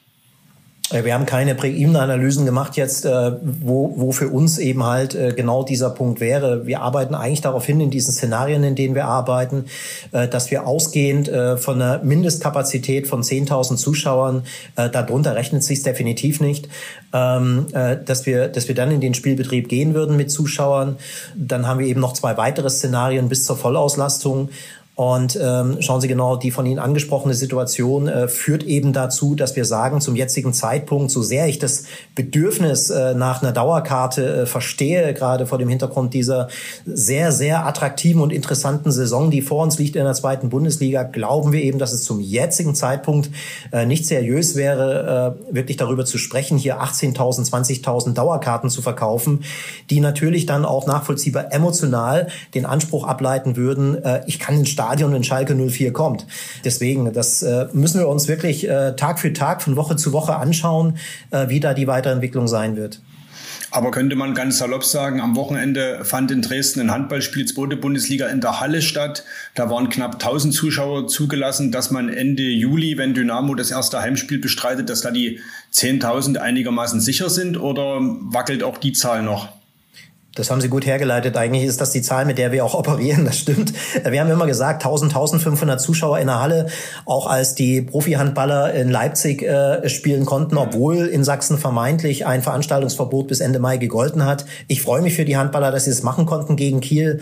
Äh, wir haben keine Präebene-Analysen gemacht jetzt, äh, wo, wo für uns eben halt äh, genau dieser Punkt wäre. Wir arbeiten eigentlich darauf hin, in diesen Szenarien, in denen wir arbeiten, dass wir ausgehend von einer Mindestkapazität von 10.000 Zuschauern, darunter rechnet sich definitiv nicht, ähm, dass wir, dass wir dann in den Spielbetrieb gehen würden mit Zuschauern. Dann haben wir eben noch zwei weitere Szenarien bis zur Vollauslastung. Und ähm, schauen Sie genau, die von Ihnen angesprochene Situation äh, führt eben dazu, dass wir sagen, zum jetzigen Zeitpunkt, so sehr ich das Bedürfnis äh, nach einer Dauerkarte äh, verstehe, gerade vor dem Hintergrund dieser sehr, sehr attraktiven und interessanten Saison, die vor uns liegt in der zweiten Bundesliga, glauben wir eben, dass es zum jetzigen Zeitpunkt äh, nicht seriös wäre, äh, wirklich darüber zu sprechen, hier 18.000, 20.000 Dauerkarten zu verkaufen, die natürlich dann auch nachvollziehbar emotional den Anspruch ableiten würden, äh, ich kann den Start Stadion, wenn Schalke 04 kommt. Deswegen, das äh, müssen wir uns wirklich äh, Tag für Tag, von Woche zu Woche anschauen, äh, wie da die Weiterentwicklung sein wird. Aber könnte man ganz salopp sagen, am Wochenende fand in Dresden ein Handballspiel zweite Bundesliga in der Halle statt. Da waren knapp 1000 Zuschauer zugelassen, dass man Ende Juli, wenn Dynamo das erste Heimspiel bestreitet, dass da die 10.000 einigermaßen sicher sind oder wackelt auch die Zahl noch? Das haben Sie gut hergeleitet. Eigentlich ist das die Zahl, mit der wir auch *laughs* operieren. Das stimmt. Wir haben immer gesagt, 1000, 1500 Zuschauer in der Halle, auch als die Profi-Handballer in Leipzig äh, spielen konnten, obwohl in Sachsen vermeintlich ein Veranstaltungsverbot bis Ende Mai gegolten hat. Ich freue mich für die Handballer, dass sie es machen konnten gegen Kiel,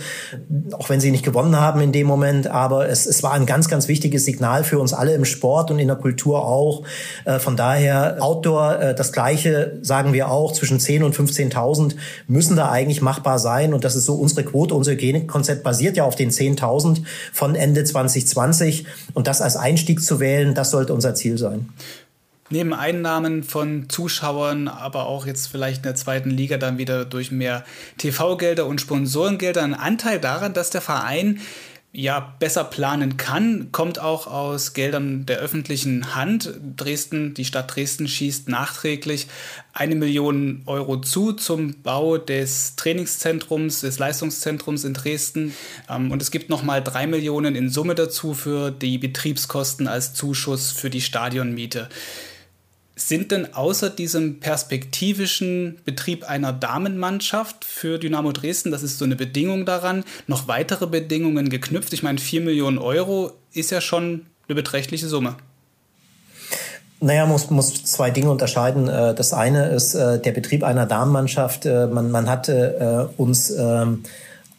auch wenn sie nicht gewonnen haben in dem Moment. Aber es, es war ein ganz, ganz wichtiges Signal für uns alle im Sport und in der Kultur auch. Äh, von daher Outdoor, äh, das Gleiche sagen wir auch, zwischen 10 und 15.000 müssen da eigentlich machbar sein. Und das ist so unsere Quote. Unser Hygienekonzept basiert ja auf den 10.000 von Ende 2020. Und das als Einstieg zu wählen, das sollte unser Ziel sein. Neben Einnahmen von Zuschauern, aber auch jetzt vielleicht in der zweiten Liga dann wieder durch mehr TV-Gelder und Sponsorengelder ein Anteil daran, dass der Verein ja besser planen kann, kommt auch aus Geldern der öffentlichen Hand. Dresden, die Stadt Dresden schießt nachträglich eine Million Euro zu zum Bau des Trainingszentrums, des Leistungszentrums in Dresden. Ähm, und es gibt nochmal drei Millionen in Summe dazu für die Betriebskosten als Zuschuss für die Stadionmiete. Sind denn außer diesem perspektivischen Betrieb einer Damenmannschaft für Dynamo Dresden, das ist so eine Bedingung daran, noch weitere Bedingungen geknüpft? Ich meine, 4 Millionen Euro ist ja schon eine beträchtliche Summe. Naja, muss, muss zwei Dinge unterscheiden. Äh, das eine ist äh, der Betrieb einer Damenmannschaft. Äh, man, man hatte uns ähm,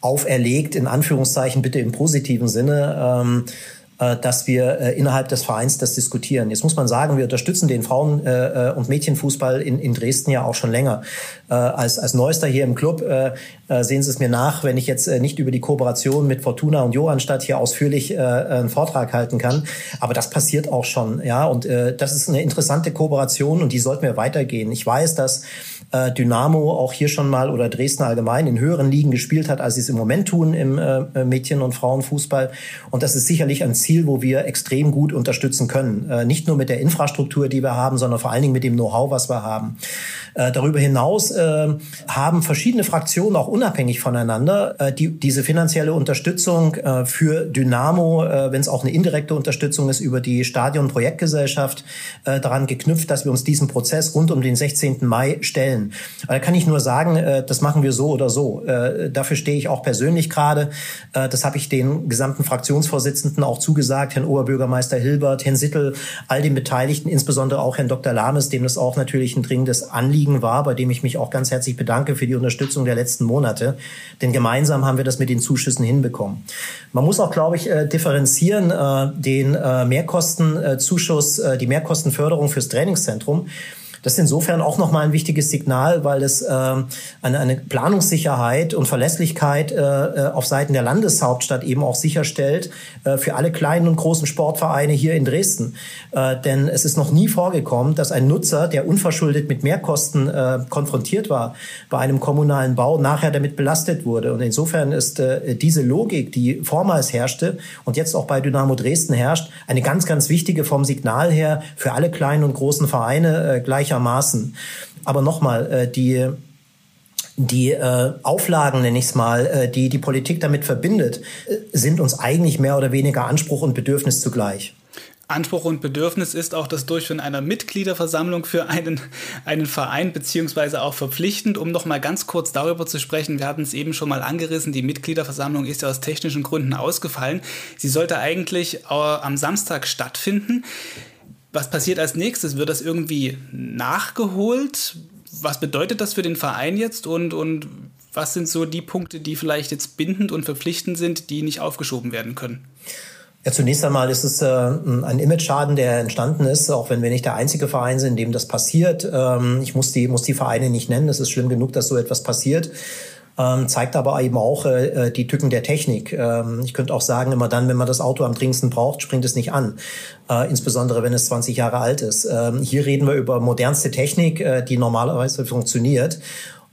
auferlegt, in Anführungszeichen bitte im positiven Sinne, ähm, äh, dass wir äh, innerhalb des Vereins das diskutieren. Jetzt muss man sagen, wir unterstützen den Frauen- äh, und Mädchenfußball in, in Dresden ja auch schon länger. Als, als Neuester hier im Club sehen Sie es mir nach, wenn ich jetzt nicht über die Kooperation mit Fortuna und Johannstadt hier ausführlich einen Vortrag halten kann. Aber das passiert auch schon, ja. Und das ist eine interessante Kooperation und die sollten wir weitergehen. Ich weiß, dass Dynamo auch hier schon mal oder Dresden allgemein in höheren Ligen gespielt hat, als sie es im Moment tun im Mädchen- und Frauenfußball. Und das ist sicherlich ein Ziel, wo wir extrem gut unterstützen können. Äh, nicht nur mit der Infrastruktur, die wir haben, sondern vor allen Dingen mit dem Know-how, was wir haben. Äh, darüber hinaus äh, haben verschiedene Fraktionen auch unabhängig voneinander äh, die, diese finanzielle Unterstützung äh, für Dynamo, äh, wenn es auch eine indirekte Unterstützung ist, über die Stadion-Projektgesellschaft daran geknüpft, dass wir uns diesem Prozess rund um den 16. Mai stellen. Da kann ich nur sagen, das machen wir so oder so. dafür stehe ich auch persönlich gerade. das habe ich den gesamten Fraktionsvorsitzenden auch zugesagt Herrn Oberbürgermeister Hilbert, Herrn Sittel, all den Beteiligten, insbesondere auch Herrn Dr. Lames, dem das auch natürlich ein dringendes Anliegen war, bei dem ich mich auch ganz herzlich bedanke für die Unterstützung der letzten Monate. Denn gemeinsam haben wir das mit den Zuschüssen hinbekommen. Man muss auch, glaube ich, äh, differenzieren äh, den äh, Mehrkostenzuschuss, die Mehrkostenförderung fürs Trainingszentrum das ist insofern auch nochmal ein wichtiges Signal, weil es äh, eine, eine Planungssicherheit und Verlässlichkeit äh, äh, auf Seiten der Landeshauptstadt eben auch sicherstellt äh, für alle kleinen und großen Sportvereine hier in Dresden. Äh, denn es ist noch nie vorgekommen, dass ein Nutzer, der unverschuldet mit Mehrkosten äh, konfrontiert war bei einem kommunalen Bau, nachher damit belastet wurde. Und insofern ist äh, diese Logik, die vormals herrschte und jetzt auch bei Dynamo Dresden herrscht, eine ganz, ganz wichtige vom Signal her für alle kleinen und großen Vereine äh, gleich gleichermaßen. Aber nochmal, äh, die die äh, Auflagen, nenne ich es mal, äh, die die Politik damit verbindet, äh, sind uns eigentlich mehr oder weniger Anspruch und Bedürfnis zugleich. Anspruch und Bedürfnis ist auch das Durchführen einer Mitgliederversammlung für einen, einen Verein, beziehungsweise auch verpflichtend, um noch mal ganz kurz darüber zu sprechen. Wir hatten es eben schon mal angerissen, die Mitgliederversammlung ist ja aus technischen Gründen ausgefallen. Sie sollte eigentlich äh, am Samstag stattfinden. Was passiert als nächstes? Wird das irgendwie nachgeholt? Was bedeutet das für den Verein jetzt und, und was sind so die Punkte, die vielleicht jetzt bindend und verpflichtend sind, die nicht aufgeschoben werden können? Ja, zunächst einmal ist es äh, ein Image-Schaden, der entstanden ist, auch wenn wir nicht der einzige Verein sind, in dem das passiert. Ähm, ich muss die, muss die Vereine nicht nennen. Es ist schlimm genug, dass so etwas passiert. Ähm, zeigt aber eben auch äh, äh, die Tücken der Technik. Ähm, ich könnte auch sagen, immer dann, wenn man das Auto am dringendsten braucht, springt es nicht an. Äh, insbesondere wenn es 20 Jahre alt ist. Ähm, hier reden wir über modernste Technik, äh, die normalerweise funktioniert.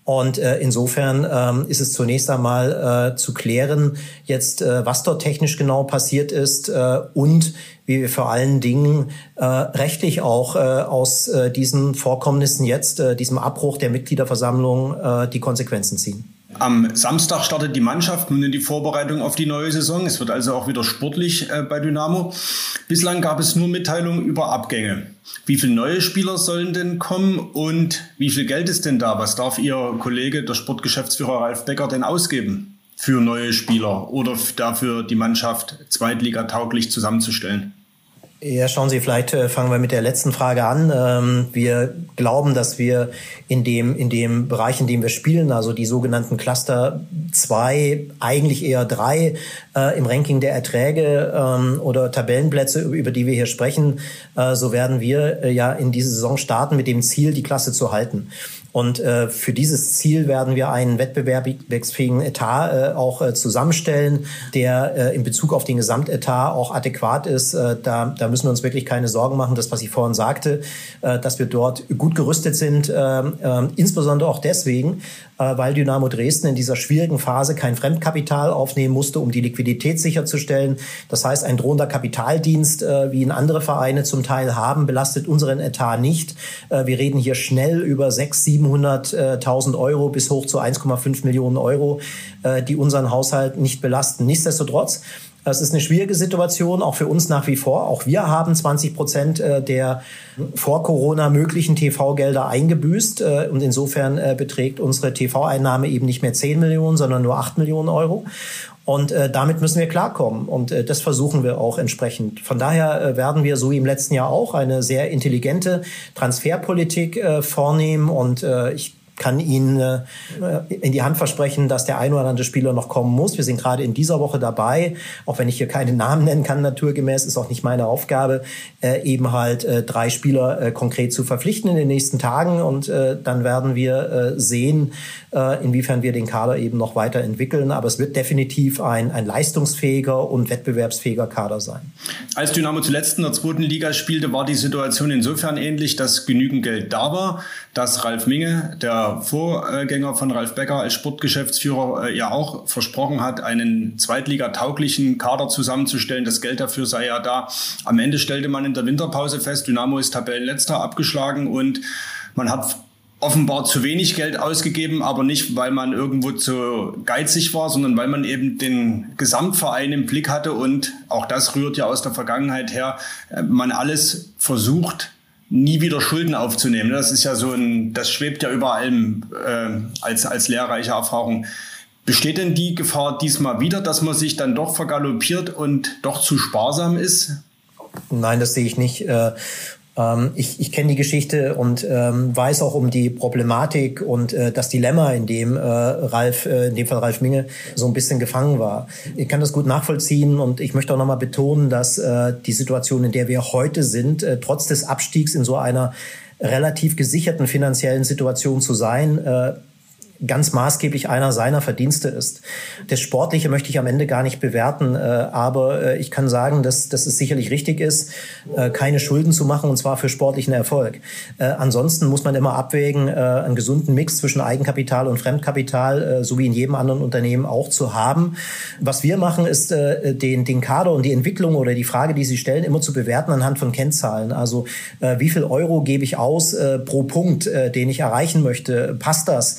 Und äh, insofern ähm, ist es zunächst einmal äh, zu klären, jetzt äh, was dort technisch genau passiert ist äh, und wie wir vor allen Dingen äh, rechtlich auch äh, aus äh, diesen Vorkommnissen jetzt, äh, diesem Abbruch der Mitgliederversammlung, äh, die Konsequenzen ziehen. Am Samstag startet die Mannschaft nun in die Vorbereitung auf die neue Saison. Es wird also auch wieder sportlich äh, bei Dynamo. Bislang gab es nur Mitteilungen über Abgänge. Wie viele neue Spieler sollen denn kommen und wie viel Geld ist denn da? Was darf Ihr Kollege, der Sportgeschäftsführer Ralf Becker, denn ausgeben für neue Spieler oder dafür die Mannschaft zweitligatauglich zusammenzustellen? Ja, schauen Sie, vielleicht äh, fangen wir mit der letzten Frage an. Ähm, wir glauben, dass wir in dem, in dem Bereich, in dem wir spielen, also die sogenannten Cluster 2, eigentlich eher 3 äh, im Ranking der Erträge ähm, oder Tabellenplätze, über die wir hier sprechen, äh, so werden wir ja in diese Saison starten mit dem Ziel, die Klasse zu halten. Und äh, für dieses Ziel werden wir einen wettbewerbsfähigen Etat äh, auch äh, zusammenstellen, der äh, in Bezug auf den Gesamtetat auch adäquat ist. Äh, da, da müssen wir uns wirklich keine Sorgen machen. Das, was ich vorhin sagte, äh, dass wir dort gut gerüstet sind, äh, äh, insbesondere auch deswegen, weil Dynamo Dresden in dieser schwierigen Phase kein Fremdkapital aufnehmen musste, um die Liquidität sicherzustellen. Das heißt, ein drohender Kapitaldienst, äh, wie ihn andere Vereine zum Teil haben, belastet unseren Etat nicht. Äh, wir reden hier schnell über 600.000, 700.000 Euro bis hoch zu 1,5 Millionen Euro, äh, die unseren Haushalt nicht belasten. Nichtsdestotrotz es ist eine schwierige Situation, auch für uns nach wie vor. Auch wir haben 20 Prozent äh, der vor Corona möglichen TV-Gelder eingebüßt. Äh, und insofern beträgt unsere TV-Einnahme eben nicht mehr 10 Millionen, sondern nur 8 Millionen Euro. Und äh, damit müssen wir klarkommen. Und äh, das versuchen wir auch entsprechend. Von daher äh, werden wir, so wie im letzten Jahr auch, eine sehr intelligente Transferpolitik äh, vornehmen. Und äh, ich kann Ihnen äh, in die Hand versprechen, dass der ein oder andere Spieler noch kommen muss. Wir sind gerade in dieser Woche dabei, auch wenn ich hier keine Namen nennen kann, naturgemäß, ist auch nicht meine Aufgabe, äh, eben halt äh, drei Spieler konkret zu verpflichten in den nächsten Tagen. Und dann werden wir sehen, inwiefern wir den Kader eben noch weiterentwickeln. Aber es wird definitiv ein, ein leistungsfähiger und wettbewerbsfähiger Kader sein. Als Dynamo zuletzt in der zweiten Liga spielte, war die Situation insofern ähnlich, dass genügend Geld da war, dass Ralf Minge, der Vorgänger von Ralf Becker als Sportgeschäftsführer äh, ja auch versprochen hat, einen Zweitliga-tauglichen Kader zusammenzustellen. Das Geld dafür sei ja da. Am Ende stellte man in der Winterpause fest, Dynamo ist Tabellenletzter abgeschlagen und man hat offenbar zu wenig Geld ausgegeben, aber nicht, weil man irgendwo zu geizig war, sondern weil man eben den Gesamtverein im Blick hatte und auch das rührt ja aus der Vergangenheit her, äh, man alles versucht, nie wieder Schulden aufzunehmen. Das ist ja so ein, das schwebt ja über allem äh, als, als lehrreiche Erfahrung. Besteht denn die Gefahr diesmal wieder, dass man sich dann doch vergaloppiert und doch zu sparsam ist? Nein, das sehe ich nicht. Äh, ähm, ich ich kenne die Geschichte und ähm, weiß auch um die Problematik und äh, das Dilemma, in dem äh, Ralf, äh, in dem Fall Ralf Minge, so ein bisschen gefangen war. Ich kann das gut nachvollziehen und ich möchte auch nochmal betonen, dass äh, die Situation, in der wir heute sind, äh, trotz des Abstiegs in so einer relativ gesicherten finanziellen Situation zu sein, äh, ganz maßgeblich einer seiner Verdienste ist. Das Sportliche möchte ich am Ende gar nicht bewerten, äh, aber äh, ich kann sagen, dass, dass es sicherlich richtig ist, äh, keine Schulden zu machen und zwar für sportlichen Erfolg. Ansonsten muss man immer abwägen, einen gesunden Mix zwischen Eigenkapital und Fremdkapital, so wie in jedem anderen Unternehmen auch zu haben. Was wir machen, ist den, den Kader und die Entwicklung oder die Frage, die Sie stellen, immer zu bewerten anhand von Kennzahlen. Also wie viel Euro gebe ich aus pro Punkt, den ich erreichen möchte? Passt das?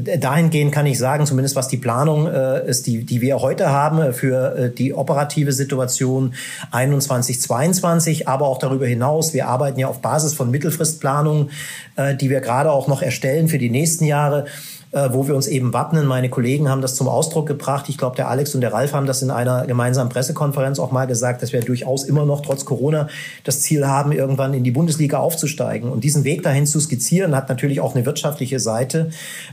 Dahingehend kann ich sagen, zumindest was die Planung äh, ist, die, die wir heute haben für äh, die operative Situation 21, 22, aber auch darüber hinaus. Wir arbeiten ja auf Basis von Mittelfristplanungen, äh, die wir gerade auch noch erstellen für die nächsten Jahre äh, wo wir uns eben wappnen. Meine Kollegen haben das zum Ausdruck gebracht. Ich glaube, der Alex und der Ralf haben das in einer gemeinsamen Pressekonferenz auch mal gesagt, dass wir durchaus immer noch trotz Corona das Ziel haben, irgendwann in die Bundesliga aufzusteigen. Und diesen Weg dahin zu skizzieren, hat natürlich auch eine wirtschaftliche Seite.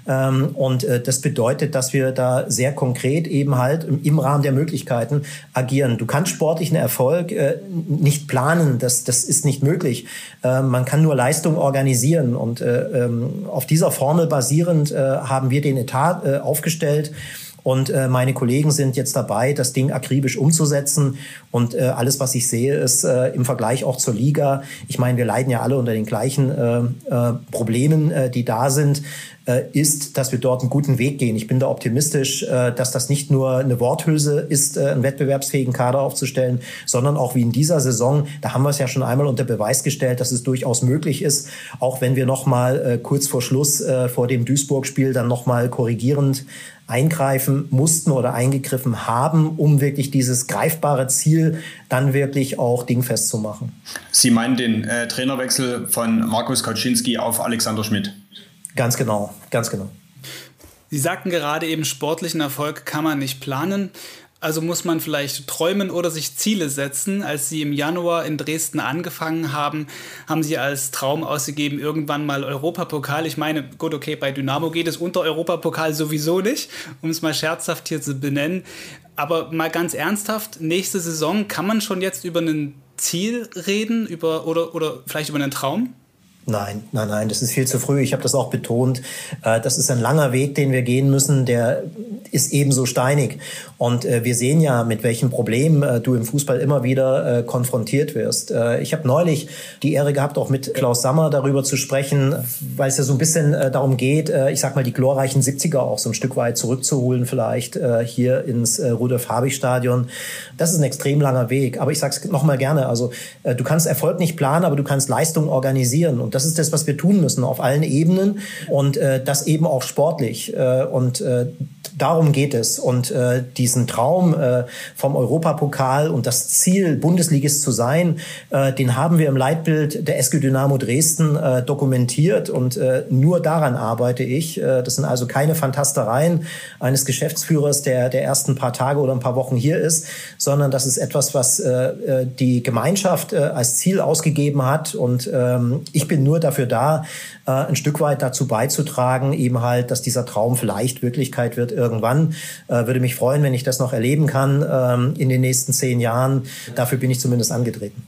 Ähm, und äh, das bedeutet, dass wir da sehr konkret eben halt im Rahmen der Möglichkeiten agieren. Du kannst sportlichen Erfolg äh, nicht planen. Das, das ist nicht möglich. Man kann nur Leistung organisieren. Und ähm, auf dieser Formel basierend haben wir den Etat äh, aufgestellt. Und äh, meine Kollegen sind jetzt dabei, das Ding akribisch umzusetzen. Und äh, alles, was ich sehe, ist äh, im Vergleich auch zur Liga. Ich meine, wir leiden ja alle unter den gleichen äh, äh, Problemen, äh, die da sind ist, dass wir dort einen guten Weg gehen. Ich bin da optimistisch, äh, dass das nicht nur eine Worthülse ist, äh, einen wettbewerbsfähigen Kader aufzustellen, sondern auch wie in dieser Saison, da haben wir es ja schon einmal unter Beweis gestellt, dass es durchaus möglich ist, auch wenn wir noch mal kurz vor Schluss vor dem Duisburg-Spiel dann noch mal korrigierend eingreifen mussten oder eingegriffen haben, um wirklich dieses greifbare Ziel dann wirklich auch dingfest zu machen. Sie meinen den äh, Trainerwechsel von Markus Kaczynski auf Alexander Schmidt? Ganz genau, ganz genau. Sie sagten gerade eben, sportlichen Erfolg kann man nicht planen. Also muss man vielleicht träumen oder sich Ziele setzen. Als Sie im Januar in Dresden angefangen haben, haben Sie als Traum ausgegeben, irgendwann mal Europapokal. Ich meine, gut, okay, bei Dynamo geht es unter Europapokal sowieso nicht, um es mal scherzhaft hier zu benennen. Aber mal ganz ernsthaft, nächste Saison kann man schon jetzt über ein Ziel reden über, oder, oder vielleicht über einen Traum? Nein, nein, nein, das ist viel zu früh. Ich habe das auch betont. Äh, das ist ein langer Weg, den wir gehen müssen. Der ist ebenso steinig. Und äh, wir sehen ja, mit welchen Problemen äh, du im Fußball immer wieder konfrontiert wirst. Ich habe neulich die Ehre gehabt, auch mit Klaus Sammer darüber zu sprechen, weil es ja so ein bisschen darum geht, ich sag mal, die glorreichen 70er auch so ein Stück weit zurückzuholen, vielleicht hier ins Rudolf-Habich-Stadion. Das ist ein extrem langer Weg. Aber ich sage es nochmal gerne. Also du kannst Erfolg nicht planen, aber du kannst Leistung organisieren. Und das ist das, was wir tun müssen auf allen Ebenen und äh, das eben auch sportlich. Äh, und äh, darum geht es. Und äh, diesen Traum äh, vom Europapokal und das Ziel, Bundesligist zu sein, äh, den haben wir im Leitbild der SG Dynamo Dresden äh, dokumentiert. Und äh, nur daran arbeite ich. Äh, das sind also keine Fantastereien eines Geschäftsführers, der der ersten paar Tage oder ein paar Wochen hier ist, sondern das ist etwas, was äh, äh die Gemeinschaft äh, als Ziel ausgegeben hat. Und ähm, ich bin nur dafür da, äh, ein Stück weit dazu beizutragen, eben halt, dass dieser Traum vielleicht Wirklichkeit wird irgendwann. Äh, würde mich freuen, wenn ich das noch erleben kann ähm, in den nächsten zehn Jahren. Dafür bin ich zumindest angetreten.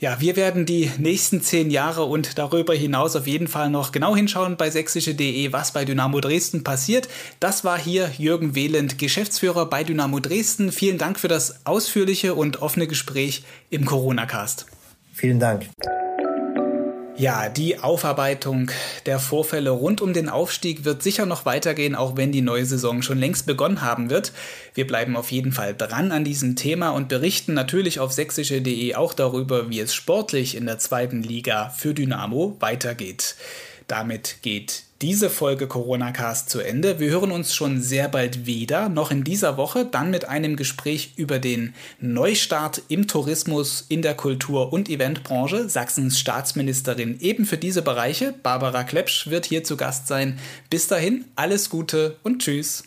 Ja, wir werden die nächsten zehn Jahre und darüber hinaus auf jeden Fall noch genau hinschauen bei sächsische.de, was bei Dynamo Dresden passiert. Das war hier Jürgen Wehland, Geschäftsführer bei Dynamo Dresden. Vielen Dank für das ausführliche und offene Gespräch im Corona-Cast. Vielen Dank. Ja, die Aufarbeitung der Vorfälle rund um den Aufstieg wird sicher noch weitergehen, auch wenn die neue Saison schon längst begonnen haben wird. Wir bleiben auf jeden Fall dran an diesem Thema und berichten natürlich auf sächsische.de auch darüber, wie es sportlich in der zweiten Liga für Dynamo weitergeht. Damit geht diese Folge Corona Cast zu Ende. Wir hören uns schon sehr bald wieder, noch in dieser Woche, dann mit einem Gespräch über den Neustart im Tourismus, in der Kultur- und Eventbranche. Sachsens Staatsministerin eben für diese Bereiche, Barbara Klepsch, wird hier zu Gast sein. Bis dahin, alles Gute und Tschüss.